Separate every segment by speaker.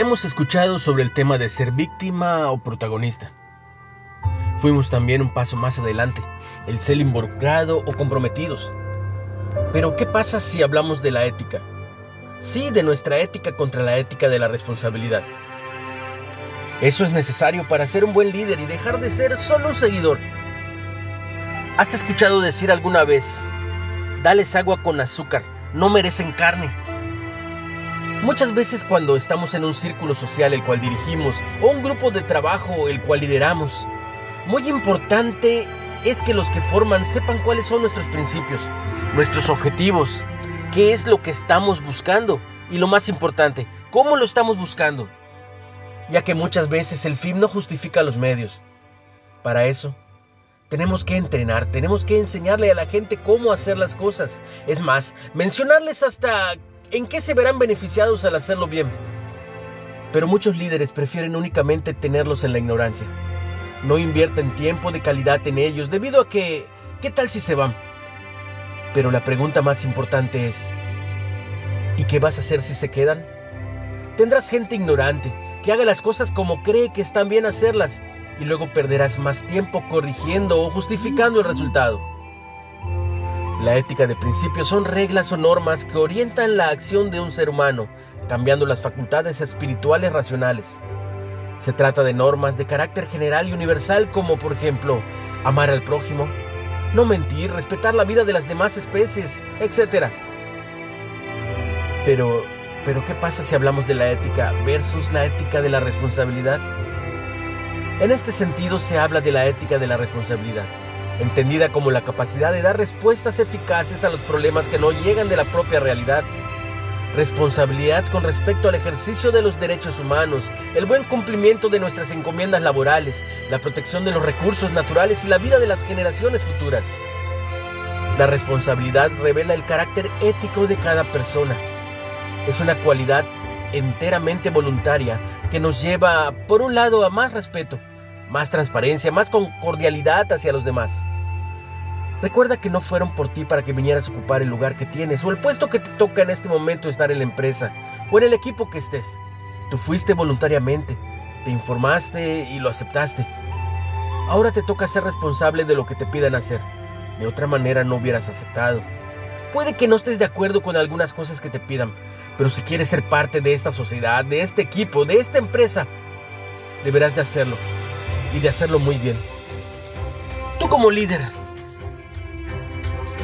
Speaker 1: Hemos escuchado sobre el tema de ser víctima o protagonista. Fuimos también un paso más adelante, el ser involucrado o comprometidos. Pero ¿qué pasa si hablamos de la ética? Sí, de nuestra ética contra la ética de la responsabilidad. Eso es necesario para ser un buen líder y dejar de ser solo un seguidor. ¿Has escuchado decir alguna vez, dales agua con azúcar, no merecen carne? Muchas veces cuando estamos en un círculo social el cual dirigimos o un grupo de trabajo el cual lideramos, muy importante es que los que forman sepan cuáles son nuestros principios, nuestros objetivos, qué es lo que estamos buscando y lo más importante, cómo lo estamos buscando. Ya que muchas veces el fin no justifica los medios. Para eso, tenemos que entrenar, tenemos que enseñarle a la gente cómo hacer las cosas. Es más, mencionarles hasta en qué se verán beneficiados al hacerlo bien. Pero muchos líderes prefieren únicamente tenerlos en la ignorancia. No invierten tiempo de calidad en ellos debido a que, ¿qué tal si se van? Pero la pregunta más importante es, ¿y qué vas a hacer si se quedan? Tendrás gente ignorante que haga las cosas como cree que están bien hacerlas y luego perderás más tiempo corrigiendo o justificando el resultado. La ética de principios son reglas o normas que orientan la acción de un ser humano, cambiando las facultades espirituales racionales. Se trata de normas de carácter general y universal como por ejemplo amar al prójimo, no mentir, respetar la vida de las demás especies, etc. Pero, pero ¿qué pasa si hablamos de la ética versus la ética de la responsabilidad? En este sentido se habla de la ética de la responsabilidad entendida como la capacidad de dar respuestas eficaces a los problemas que no llegan de la propia realidad. Responsabilidad con respecto al ejercicio de los derechos humanos, el buen cumplimiento de nuestras encomiendas laborales, la protección de los recursos naturales y la vida de las generaciones futuras. La responsabilidad revela el carácter ético de cada persona. Es una cualidad enteramente voluntaria que nos lleva, por un lado, a más respeto, más transparencia, más cordialidad hacia los demás. Recuerda que no fueron por ti para que vinieras a ocupar el lugar que tienes o el puesto que te toca en este momento estar en la empresa o en el equipo que estés. Tú fuiste voluntariamente, te informaste y lo aceptaste. Ahora te toca ser responsable de lo que te pidan hacer. De otra manera no hubieras aceptado. Puede que no estés de acuerdo con algunas cosas que te pidan, pero si quieres ser parte de esta sociedad, de este equipo, de esta empresa, deberás de hacerlo y de hacerlo muy bien. Tú como líder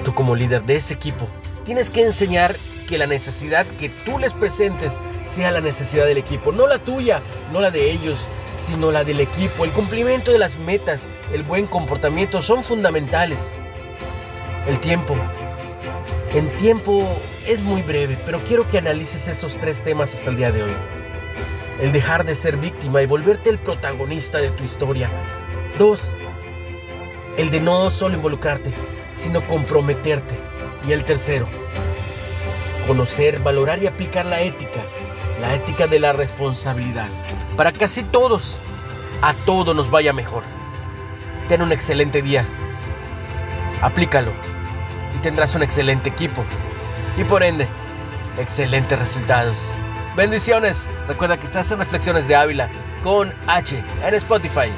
Speaker 1: Tú como líder de ese equipo tienes que enseñar que la necesidad que tú les presentes sea la necesidad del equipo, no la tuya, no la de ellos, sino la del equipo. El cumplimiento de las metas, el buen comportamiento son fundamentales. El tiempo. En tiempo es muy breve, pero quiero que analices estos tres temas hasta el día de hoy. El dejar de ser víctima y volverte el protagonista de tu historia. Dos, el de no solo involucrarte, sino comprometerte. Y el tercero, conocer, valorar y aplicar la ética, la ética de la responsabilidad, para que así todos, a todos nos vaya mejor. Ten un excelente día, aplícalo y tendrás un excelente equipo y por ende, excelentes resultados. Bendiciones, recuerda que estás en Reflexiones de Ávila con H en Spotify.